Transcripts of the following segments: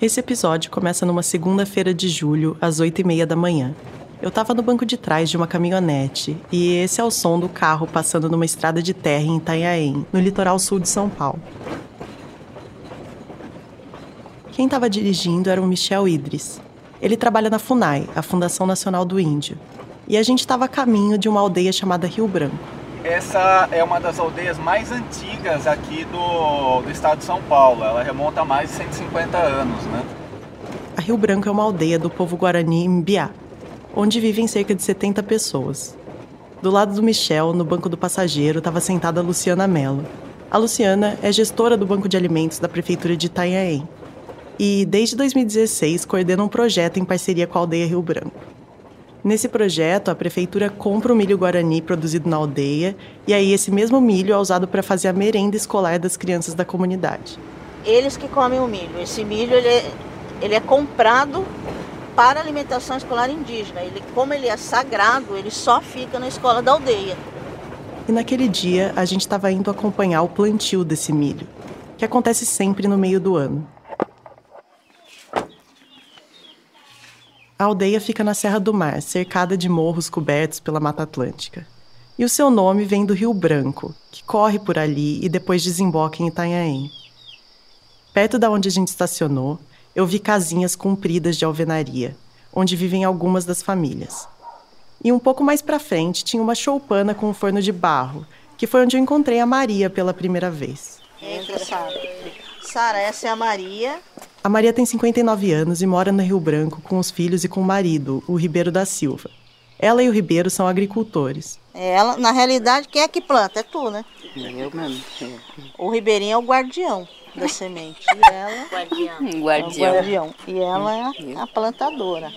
Esse episódio começa numa segunda-feira de julho, às oito e meia da manhã. Eu tava no banco de trás de uma caminhonete e esse é o som do carro passando numa estrada de terra em Itanhaém, no litoral sul de São Paulo. Quem estava dirigindo era o Michel Idris. Ele trabalha na FUNAI, a Fundação Nacional do Índio. E a gente estava a caminho de uma aldeia chamada Rio Branco. Essa é uma das aldeias mais antigas aqui do, do estado de São Paulo. Ela remonta a mais de 150 anos, né? A Rio Branco é uma aldeia do povo guarani Mbiá, onde vivem cerca de 70 pessoas. Do lado do Michel, no banco do passageiro, estava sentada a Luciana Mello. A Luciana é gestora do Banco de Alimentos da Prefeitura de Itanhaém e, desde 2016, coordena um projeto em parceria com a Aldeia Rio Branco. Nesse projeto, a prefeitura compra o milho guarani produzido na aldeia e aí esse mesmo milho é usado para fazer a merenda escolar das crianças da comunidade. Eles que comem o milho. Esse milho ele é, ele é comprado para alimentação escolar indígena. Ele, como ele é sagrado, ele só fica na escola da aldeia. E naquele dia, a gente estava indo acompanhar o plantio desse milho, que acontece sempre no meio do ano. A aldeia fica na Serra do Mar, cercada de morros cobertos pela Mata Atlântica. E o seu nome vem do Rio Branco, que corre por ali e depois desemboca em Itanhaém. Perto da onde a gente estacionou, eu vi casinhas compridas de alvenaria, onde vivem algumas das famílias. E um pouco mais para frente tinha uma choupana com um forno de barro, que foi onde eu encontrei a Maria pela primeira vez. Entra, Sara. Essa é a Maria. A Maria tem 59 anos e mora no Rio Branco com os filhos e com o marido, o Ribeiro da Silva. Ela e o Ribeiro são agricultores. Ela, na realidade, quem é que planta? É tu, né? Eu mesmo. O Ribeirinho é o guardião da semente. E ela Guardião. É guardião. E ela é a plantadora.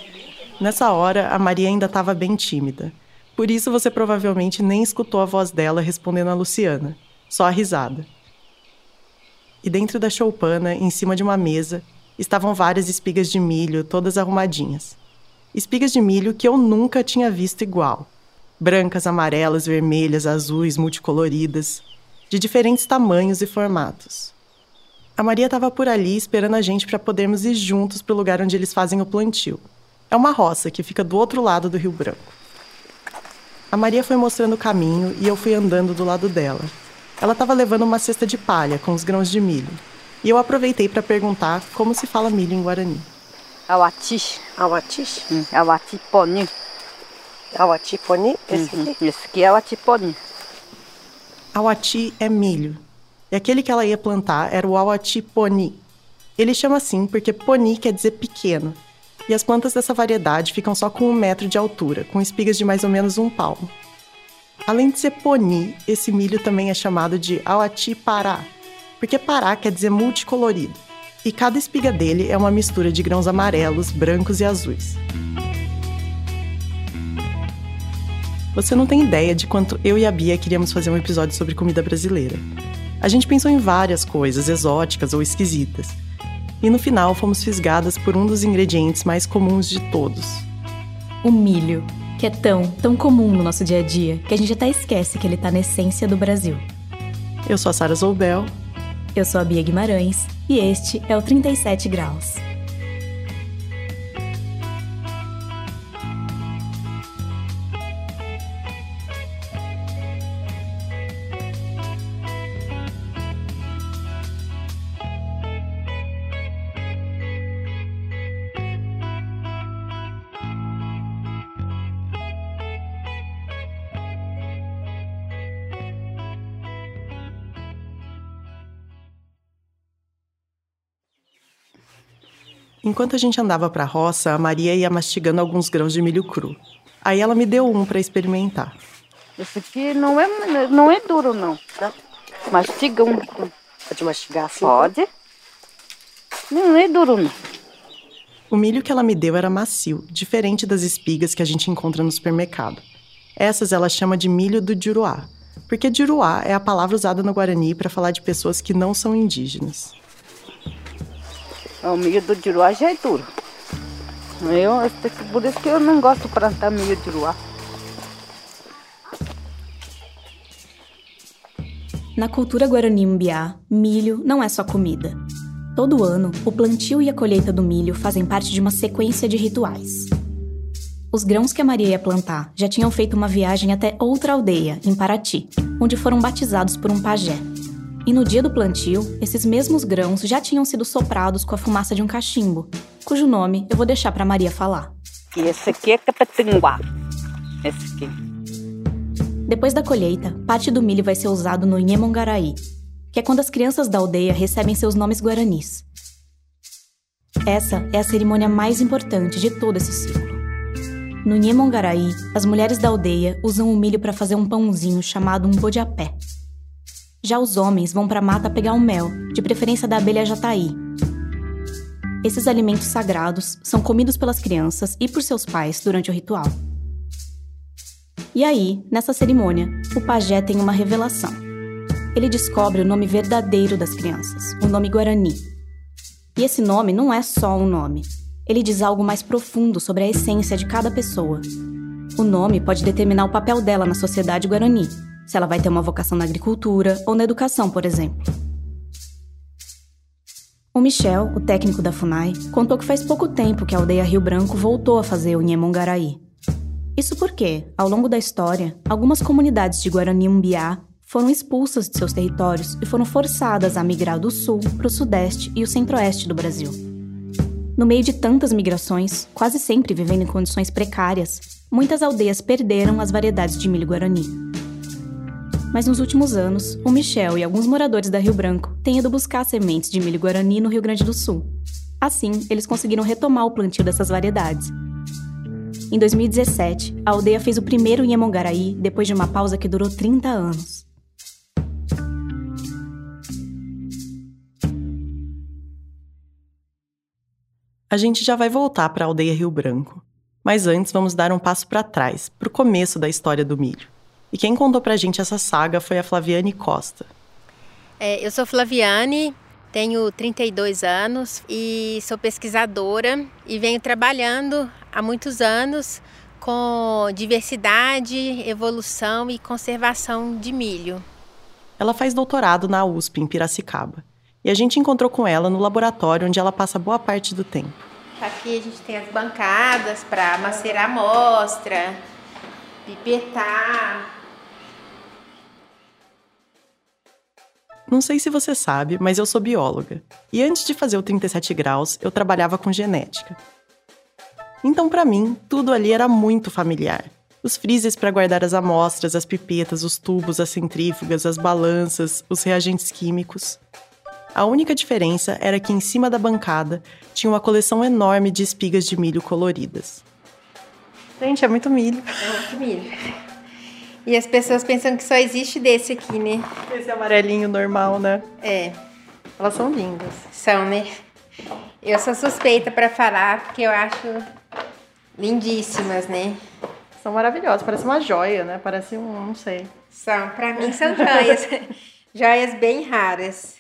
Nessa hora, a Maria ainda estava bem tímida. Por isso você provavelmente nem escutou a voz dela respondendo a Luciana, só a risada. E dentro da choupana, em cima de uma mesa, estavam várias espigas de milho, todas arrumadinhas. Espigas de milho que eu nunca tinha visto igual. Brancas, amarelas, vermelhas, azuis, multicoloridas, de diferentes tamanhos e formatos. A Maria estava por ali esperando a gente para podermos ir juntos para o lugar onde eles fazem o plantio. É uma roça que fica do outro lado do Rio Branco. A Maria foi mostrando o caminho e eu fui andando do lado dela. Ela estava levando uma cesta de palha com os grãos de milho. E eu aproveitei para perguntar como se fala milho em Guarani. Awati. Awatish? Hum, Awati poni. Awatiponi? Esse Uhum. aqui? Esse aqui é Awati poni. Awati é milho. E aquele que ela ia plantar era o Awati poni. Ele chama assim porque poni quer dizer pequeno. E as plantas dessa variedade ficam só com um metro de altura, com espigas de mais ou menos um palmo. Além de ser poni, esse milho também é chamado de Awati pará, porque pará quer dizer multicolorido. E cada espiga dele é uma mistura de grãos amarelos, brancos e azuis. Você não tem ideia de quanto eu e a Bia queríamos fazer um episódio sobre comida brasileira. A gente pensou em várias coisas exóticas ou esquisitas. E no final fomos fisgadas por um dos ingredientes mais comuns de todos. O milho, que é tão, tão comum no nosso dia a dia que a gente até esquece que ele tá na essência do Brasil. Eu sou a Sara Zoubel. Eu sou a Bia Guimarães e este é o 37 Graus. Enquanto a gente andava pra roça, a Maria ia mastigando alguns grãos de milho cru. Aí ela me deu um para experimentar. Esse aqui não é, não é duro, não. Não? Mastiga um. Pode mastigar assim? Pode. Não é duro, não. O milho que ela me deu era macio, diferente das espigas que a gente encontra no supermercado. Essas ela chama de milho do Juruá, porque Juruá é a palavra usada no Guarani para falar de pessoas que não são indígenas. O milho do Juruá já é duro. Eu, por isso que eu não gosto de plantar milho de Juruá. Na cultura guarani-mbiá, milho não é só comida. Todo ano, o plantio e a colheita do milho fazem parte de uma sequência de rituais. Os grãos que a Maria ia plantar já tinham feito uma viagem até outra aldeia, em Paraty, onde foram batizados por um pajé. E no dia do plantio, esses mesmos grãos já tinham sido soprados com a fumaça de um cachimbo, cujo nome eu vou deixar para Maria falar. E esse aqui é capatinguá. Esse aqui. Depois da colheita, parte do milho vai ser usado no Nhemongarai, que é quando as crianças da aldeia recebem seus nomes guaranis. Essa é a cerimônia mais importante de todo esse ciclo. No Nhemongarai, as mulheres da aldeia usam o milho para fazer um pãozinho chamado um bodiapé. Já os homens vão para a mata pegar um mel, de preferência da abelha jataí. Esses alimentos sagrados são comidos pelas crianças e por seus pais durante o ritual. E aí, nessa cerimônia, o pajé tem uma revelação. Ele descobre o nome verdadeiro das crianças, o nome Guarani. E esse nome não é só um nome. Ele diz algo mais profundo sobre a essência de cada pessoa. O nome pode determinar o papel dela na sociedade guarani, se ela vai ter uma vocação na agricultura ou na educação, por exemplo. O Michel, o técnico da FUNAI, contou que faz pouco tempo que a aldeia Rio Branco voltou a fazer o Nhemongarai. Isso porque, ao longo da história, algumas comunidades de Guarani Umbiá foram expulsas de seus territórios e foram forçadas a migrar do sul para o sudeste e o centro-oeste do Brasil. No meio de tantas migrações, quase sempre vivendo em condições precárias, muitas aldeias perderam as variedades de milho guarani mas nos últimos anos, o Michel e alguns moradores da Rio Branco têm ido buscar sementes de milho guarani no Rio Grande do Sul. Assim, eles conseguiram retomar o plantio dessas variedades. Em 2017, a aldeia fez o primeiro Inhamongaraí depois de uma pausa que durou 30 anos. A gente já vai voltar para a aldeia Rio Branco. Mas antes vamos dar um passo para trás, para o começo da história do milho. E quem contou pra gente essa saga foi a Flaviane Costa. É, eu sou Flaviane, tenho 32 anos e sou pesquisadora e venho trabalhando há muitos anos com diversidade, evolução e conservação de milho. Ela faz doutorado na USP, em Piracicaba. E a gente encontrou com ela no laboratório onde ela passa boa parte do tempo. Aqui a gente tem as bancadas para macerar amostra, pipetar, Não sei se você sabe, mas eu sou bióloga. E antes de fazer o 37 graus, eu trabalhava com genética. Então, para mim, tudo ali era muito familiar. Os freezers para guardar as amostras, as pipetas, os tubos, as centrífugas, as balanças, os reagentes químicos. A única diferença era que em cima da bancada tinha uma coleção enorme de espigas de milho coloridas. Gente, é muito milho. É muito milho. E as pessoas pensam que só existe desse aqui, né? Esse amarelinho normal, né? É. Elas são lindas. São, né? Eu sou suspeita para falar porque eu acho lindíssimas, né? São maravilhosas, parece uma joia, né? Parece um, não sei. São, para mim são joias. joias bem raras.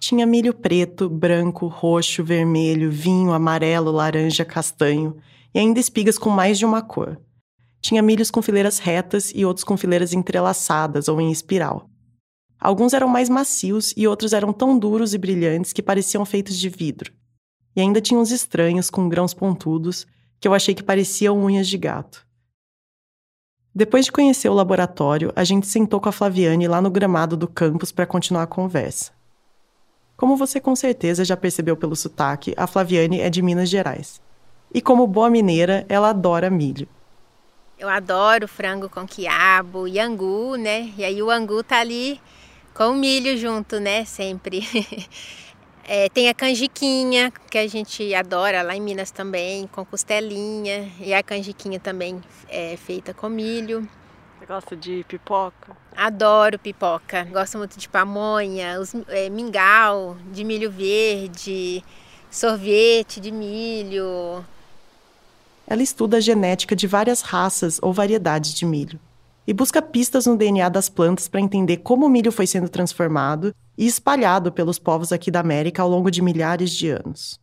Tinha milho preto, branco, roxo, vermelho, vinho, amarelo, laranja, castanho e ainda espigas com mais de uma cor. Tinha milhos com fileiras retas e outros com fileiras entrelaçadas ou em espiral. Alguns eram mais macios e outros eram tão duros e brilhantes que pareciam feitos de vidro. E ainda tinha uns estranhos com grãos pontudos que eu achei que pareciam unhas de gato. Depois de conhecer o laboratório, a gente sentou com a Flaviane lá no gramado do campus para continuar a conversa. Como você com certeza já percebeu pelo sotaque, a Flaviane é de Minas Gerais. E como boa mineira, ela adora milho. Eu adoro frango com quiabo e angu, né? E aí o angu tá ali com o milho junto, né? Sempre. É, tem a canjiquinha, que a gente adora lá em Minas também, com costelinha. E a canjiquinha também é feita com milho. Você gosta de pipoca? Adoro pipoca. Gosto muito de pamonha, os, é, mingau de milho verde, sorvete de milho, ela estuda a genética de várias raças ou variedades de milho e busca pistas no DNA das plantas para entender como o milho foi sendo transformado e espalhado pelos povos aqui da América ao longo de milhares de anos.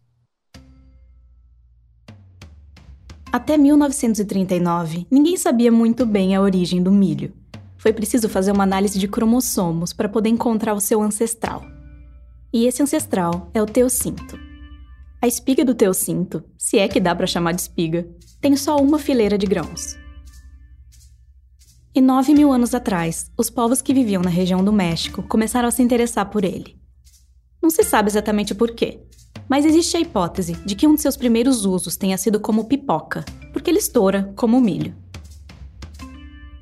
Até 1939, ninguém sabia muito bem a origem do milho. Foi preciso fazer uma análise de cromossomos para poder encontrar o seu ancestral. E esse ancestral é o teocinto. A espiga do teocinto, se é que dá para chamar de espiga, tem só uma fileira de grãos. E nove mil anos atrás, os povos que viviam na região do México começaram a se interessar por ele. Não se sabe exatamente por quê, mas existe a hipótese de que um de seus primeiros usos tenha sido como pipoca, porque ele estoura como milho.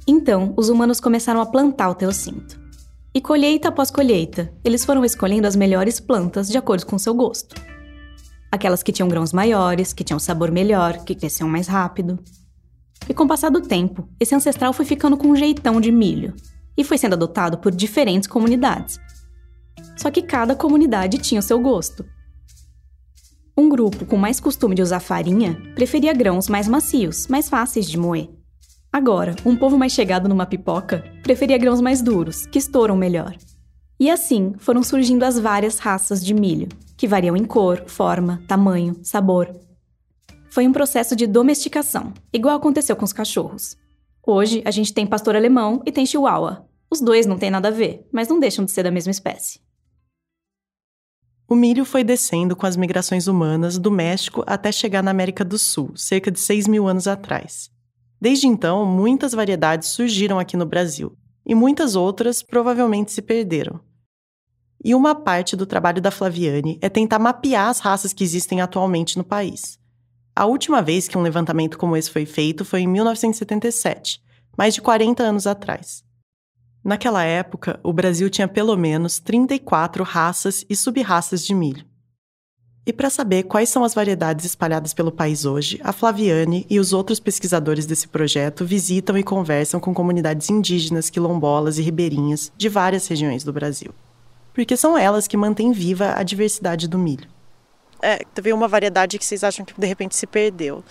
Então, os humanos começaram a plantar o teocinto. E colheita após colheita, eles foram escolhendo as melhores plantas de acordo com seu gosto. Aquelas que tinham grãos maiores, que tinham sabor melhor, que cresciam mais rápido. E com o passar do tempo, esse ancestral foi ficando com um jeitão de milho e foi sendo adotado por diferentes comunidades. Só que cada comunidade tinha o seu gosto. Um grupo com mais costume de usar farinha preferia grãos mais macios, mais fáceis de moer. Agora, um povo mais chegado numa pipoca preferia grãos mais duros, que estouram melhor. E assim foram surgindo as várias raças de milho, que variam em cor, forma, tamanho, sabor, foi um processo de domesticação, igual aconteceu com os cachorros. Hoje, a gente tem pastor alemão e tem chihuahua. Os dois não têm nada a ver, mas não deixam de ser da mesma espécie. O milho foi descendo com as migrações humanas do México até chegar na América do Sul, cerca de 6 mil anos atrás. Desde então, muitas variedades surgiram aqui no Brasil, e muitas outras provavelmente se perderam. E uma parte do trabalho da Flaviane é tentar mapear as raças que existem atualmente no país. A última vez que um levantamento como esse foi feito foi em 1977, mais de 40 anos atrás. Naquela época, o Brasil tinha pelo menos 34 raças e sub-raças de milho. E para saber quais são as variedades espalhadas pelo país hoje, a Flaviane e os outros pesquisadores desse projeto visitam e conversam com comunidades indígenas, quilombolas e ribeirinhas de várias regiões do Brasil. Porque são elas que mantêm viva a diversidade do milho. É, teve uma variedade que vocês acham que de repente se perdeu.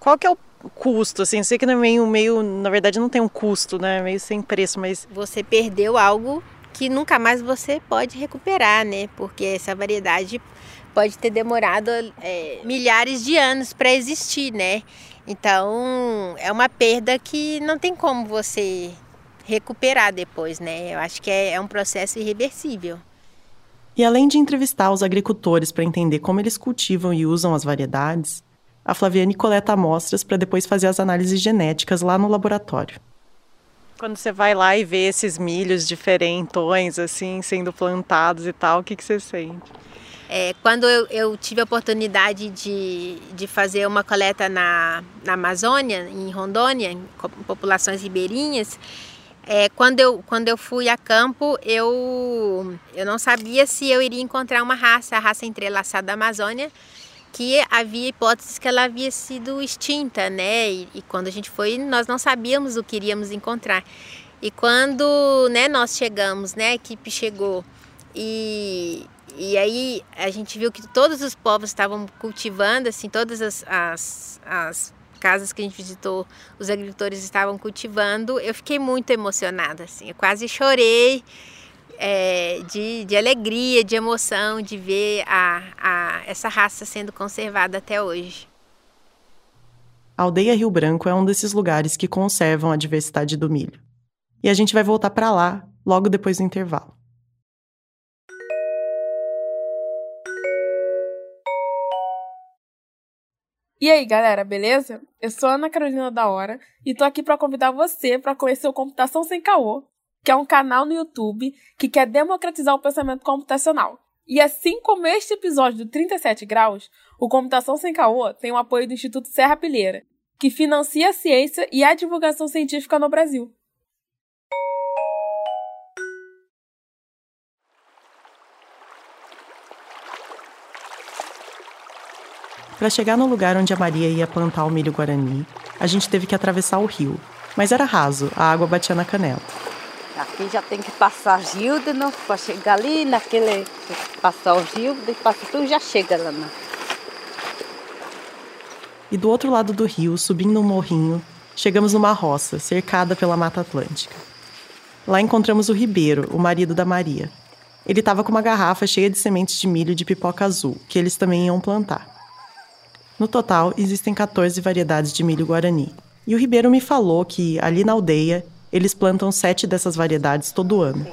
Qual que é o custo, assim, eu sei que não é meio, meio, na verdade não tem um custo, né, meio sem preço, mas... Você perdeu algo que nunca mais você pode recuperar, né, porque essa variedade pode ter demorado é, milhares de anos para existir, né, então é uma perda que não tem como você recuperar depois, né, eu acho que é, é um processo irreversível. E além de entrevistar os agricultores para entender como eles cultivam e usam as variedades, a Flaviane coleta amostras para depois fazer as análises genéticas lá no laboratório. Quando você vai lá e vê esses milhos diferentões, assim, sendo plantados e tal, o que, que você sente? É, quando eu, eu, tive a oportunidade de, de fazer uma coleta na, na Amazônia, em Rondônia, em populações ribeirinhas, é, quando, eu, quando eu fui a campo, eu, eu não sabia se eu iria encontrar uma raça, a raça entrelaçada da Amazônia, que havia hipóteses que ela havia sido extinta, né? E, e, quando a gente foi, nós não sabíamos o que iríamos encontrar. E quando né, nós chegamos, né, a equipe chegou e, e aí a gente viu que todos os povos estavam cultivando, assim, todas as, as, as casas que a gente visitou, os agricultores estavam cultivando, eu fiquei muito emocionada, assim, eu quase chorei é, de, de alegria, de emoção, de ver a, a, essa raça sendo conservada até hoje. A aldeia Rio Branco é um desses lugares que conservam a diversidade do milho. E a gente vai voltar para lá logo depois do intervalo. E aí, galera, beleza? Eu sou Ana Carolina da Hora e tô aqui para convidar você para conhecer o Computação Sem Caô, que é um canal no YouTube que quer democratizar o pensamento computacional. E assim como este episódio do 37 graus, o Computação Sem Caô tem o apoio do Instituto Serra Pilheira, que financia a ciência e a divulgação científica no Brasil. Para chegar no lugar onde a Maria ia plantar o milho guarani, a gente teve que atravessar o rio. Mas era raso, a água batia na canela. Aqui já tem que passar rio de novo para chegar ali naquele. Passar o rio, depois tudo já chega lá. Né? E do outro lado do rio, subindo um morrinho, chegamos numa roça, cercada pela Mata Atlântica. Lá encontramos o Ribeiro, o marido da Maria. Ele estava com uma garrafa cheia de sementes de milho de pipoca azul, que eles também iam plantar. No total, existem 14 variedades de milho guarani. E o Ribeiro me falou que, ali na aldeia, eles plantam sete dessas variedades todo ano.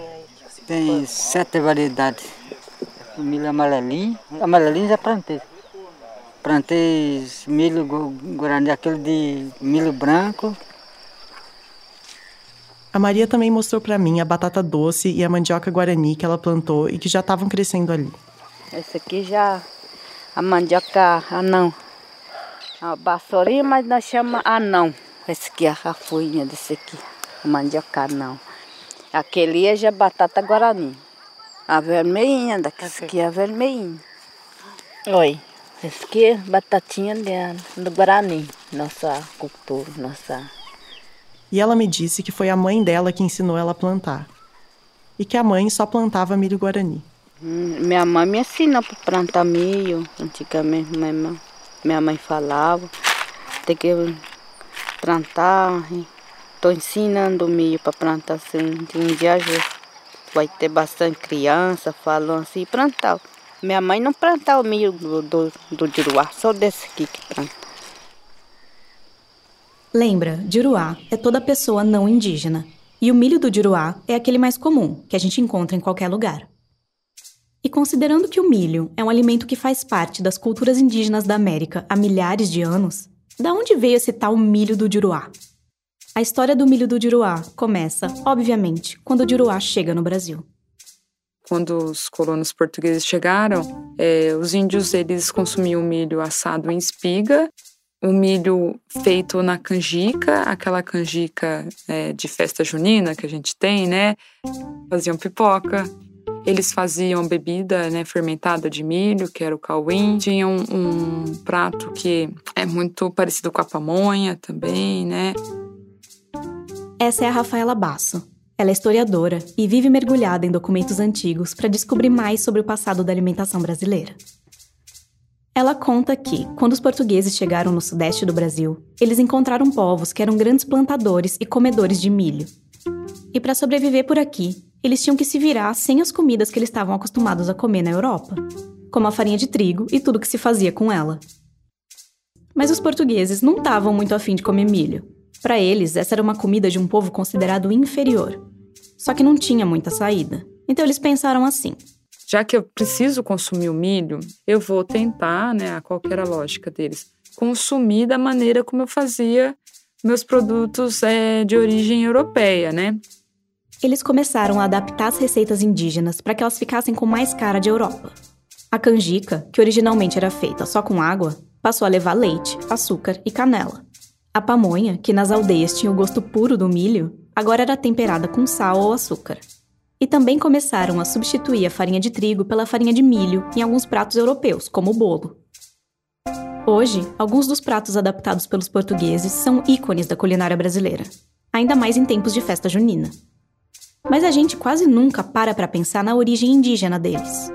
Tem sete variedades. o milho amarelinho. Amarelinho já plantei. Plantei milho guarani, aquele de milho branco. A Maria também mostrou para mim a batata doce e a mandioca guarani que ela plantou e que já estavam crescendo ali. Esse aqui já a mandioca anão. A vassourinha, mas nós chamamos anão. Esse aqui é a folhinha desse aqui, a mandioca anão. Aquele é já batata guarani. A vermelhinha, daqui aqui é a vermelhinha. Oi, esse aqui é batatinha do Guarani, nossa cultura, nossa. E ela me disse que foi a mãe dela que ensinou ela a plantar. E que a mãe só plantava milho guarani. Hum, minha mãe me ensinou para plantar milho. Antigamente minha mãe, minha mãe falava. Tem que plantar. Estou ensinando milho para plantar assim. Um dia vai ter bastante criança falando assim, plantar. Minha mãe não plantava o milho do, do, do Juruá, só desse aqui que planta. Lembra, Juruá é toda pessoa não indígena. E o milho do Juruá é aquele mais comum, que a gente encontra em qualquer lugar. E considerando que o milho é um alimento que faz parte das culturas indígenas da América há milhares de anos, da onde veio esse tal milho do Juruá? A história do milho do Juruá começa, obviamente, quando o Juruá chega no Brasil quando os colonos portugueses chegaram, é, os índios eles consumiam milho assado em espiga, o milho feito na canjica, aquela canjica é, de festa junina que a gente tem, né? Faziam pipoca. Eles faziam bebida né, fermentada de milho, que era o cauim. Tinham um, um prato que é muito parecido com a pamonha também, né? Essa é a Rafaela Basso, ela é historiadora e vive mergulhada em documentos antigos para descobrir mais sobre o passado da alimentação brasileira. Ela conta que, quando os portugueses chegaram no sudeste do Brasil, eles encontraram povos que eram grandes plantadores e comedores de milho. E para sobreviver por aqui, eles tinham que se virar sem as comidas que eles estavam acostumados a comer na Europa, como a farinha de trigo e tudo que se fazia com ela. Mas os portugueses não estavam muito afim de comer milho. Para eles, essa era uma comida de um povo considerado inferior, só que não tinha muita saída. Então eles pensaram assim: já que eu preciso consumir o milho, eu vou tentar, né, qual que era a lógica deles, consumir da maneira como eu fazia meus produtos é, de origem europeia, né? Eles começaram a adaptar as receitas indígenas para que elas ficassem com mais cara de Europa. A canjica, que originalmente era feita só com água, passou a levar leite, açúcar e canela. A pamonha, que nas aldeias tinha o gosto puro do milho, agora era temperada com sal ou açúcar. E também começaram a substituir a farinha de trigo pela farinha de milho em alguns pratos europeus, como o bolo. Hoje, alguns dos pratos adaptados pelos portugueses são ícones da culinária brasileira, ainda mais em tempos de festa junina. Mas a gente quase nunca para para pensar na origem indígena deles.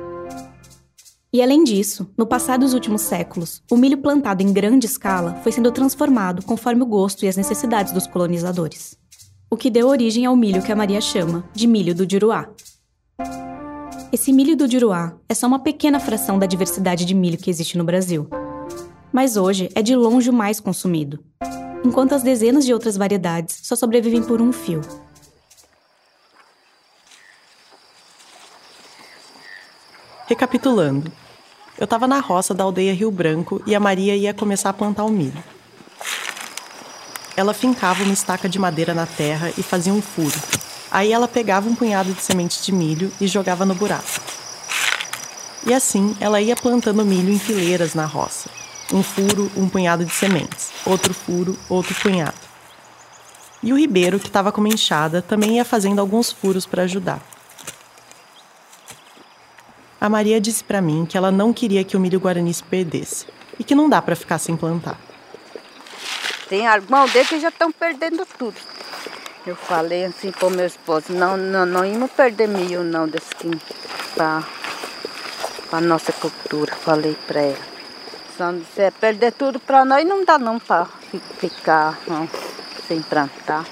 E além disso, no passar dos últimos séculos, o milho plantado em grande escala foi sendo transformado conforme o gosto e as necessidades dos colonizadores. O que deu origem ao milho que a Maria chama de milho do Juruá. Esse milho do Juruá é só uma pequena fração da diversidade de milho que existe no Brasil. Mas hoje é de longe o mais consumido, enquanto as dezenas de outras variedades só sobrevivem por um fio, Recapitulando, eu estava na roça da aldeia Rio Branco e a Maria ia começar a plantar o milho. Ela fincava uma estaca de madeira na terra e fazia um furo. Aí ela pegava um punhado de semente de milho e jogava no buraco. E assim ela ia plantando milho em fileiras na roça. Um furo, um punhado de sementes. Outro furo, outro punhado. E o Ribeiro, que estava com uma enxada, também ia fazendo alguns furos para ajudar. A Maria disse para mim que ela não queria que o milho guarani se perdesse e que não dá para ficar sem plantar. Tem alguma aldeia que já estão perdendo tudo. Eu falei assim para o meu esposo, não, não, não íamos perder milho não desse para a nossa cultura, falei para ela. Se é perder tudo para nós, não dá não para ficar não, sem plantar.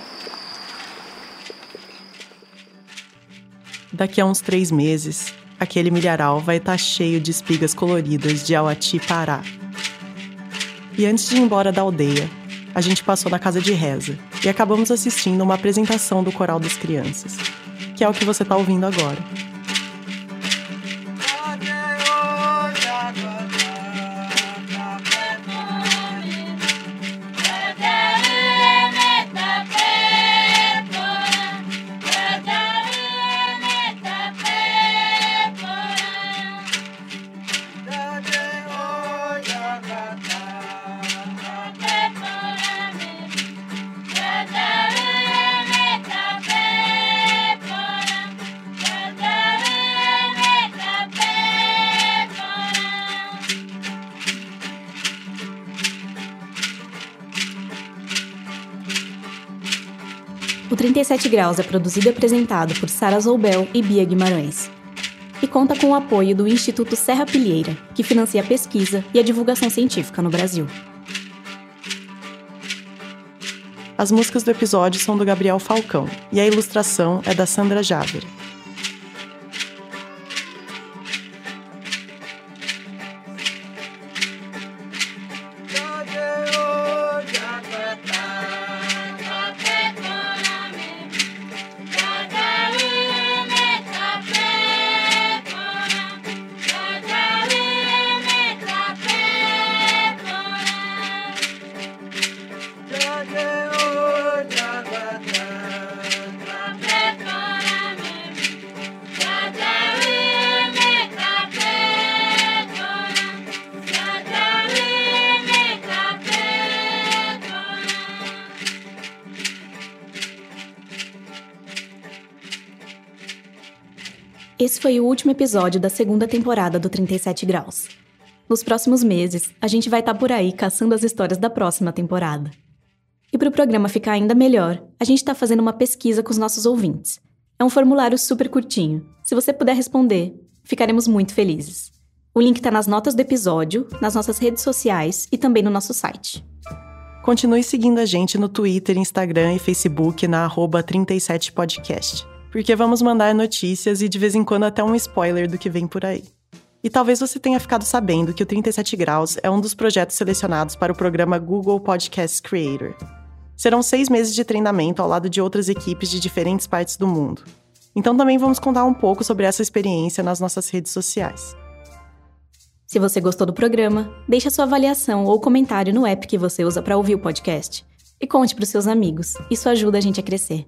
Daqui a uns três meses, aquele milharal vai estar tá cheio de espigas coloridas de Auati Pará. E antes de ir embora da aldeia, a gente passou na casa de reza e acabamos assistindo uma apresentação do Coral das Crianças, que é o que você está ouvindo agora. O 37 Graus é produzido e apresentado por Sara Zoubel e Bia Guimarães. E conta com o apoio do Instituto Serra Pilheira, que financia a pesquisa e a divulgação científica no Brasil. As músicas do episódio são do Gabriel Falcão e a ilustração é da Sandra Javer. Esse foi o último episódio da segunda temporada do 37 Graus. Nos próximos meses, a gente vai estar tá por aí caçando as histórias da próxima temporada. E para o programa ficar ainda melhor, a gente está fazendo uma pesquisa com os nossos ouvintes. É um formulário super curtinho. Se você puder responder, ficaremos muito felizes. O link está nas notas do episódio, nas nossas redes sociais e também no nosso site. Continue seguindo a gente no Twitter, Instagram e Facebook na 37podcast porque vamos mandar notícias e de vez em quando até um spoiler do que vem por aí. E talvez você tenha ficado sabendo que o 37 Graus é um dos projetos selecionados para o programa Google Podcast Creator. Serão seis meses de treinamento ao lado de outras equipes de diferentes partes do mundo. Então também vamos contar um pouco sobre essa experiência nas nossas redes sociais. Se você gostou do programa, deixe sua avaliação ou comentário no app que você usa para ouvir o podcast. E conte para os seus amigos, isso ajuda a gente a crescer.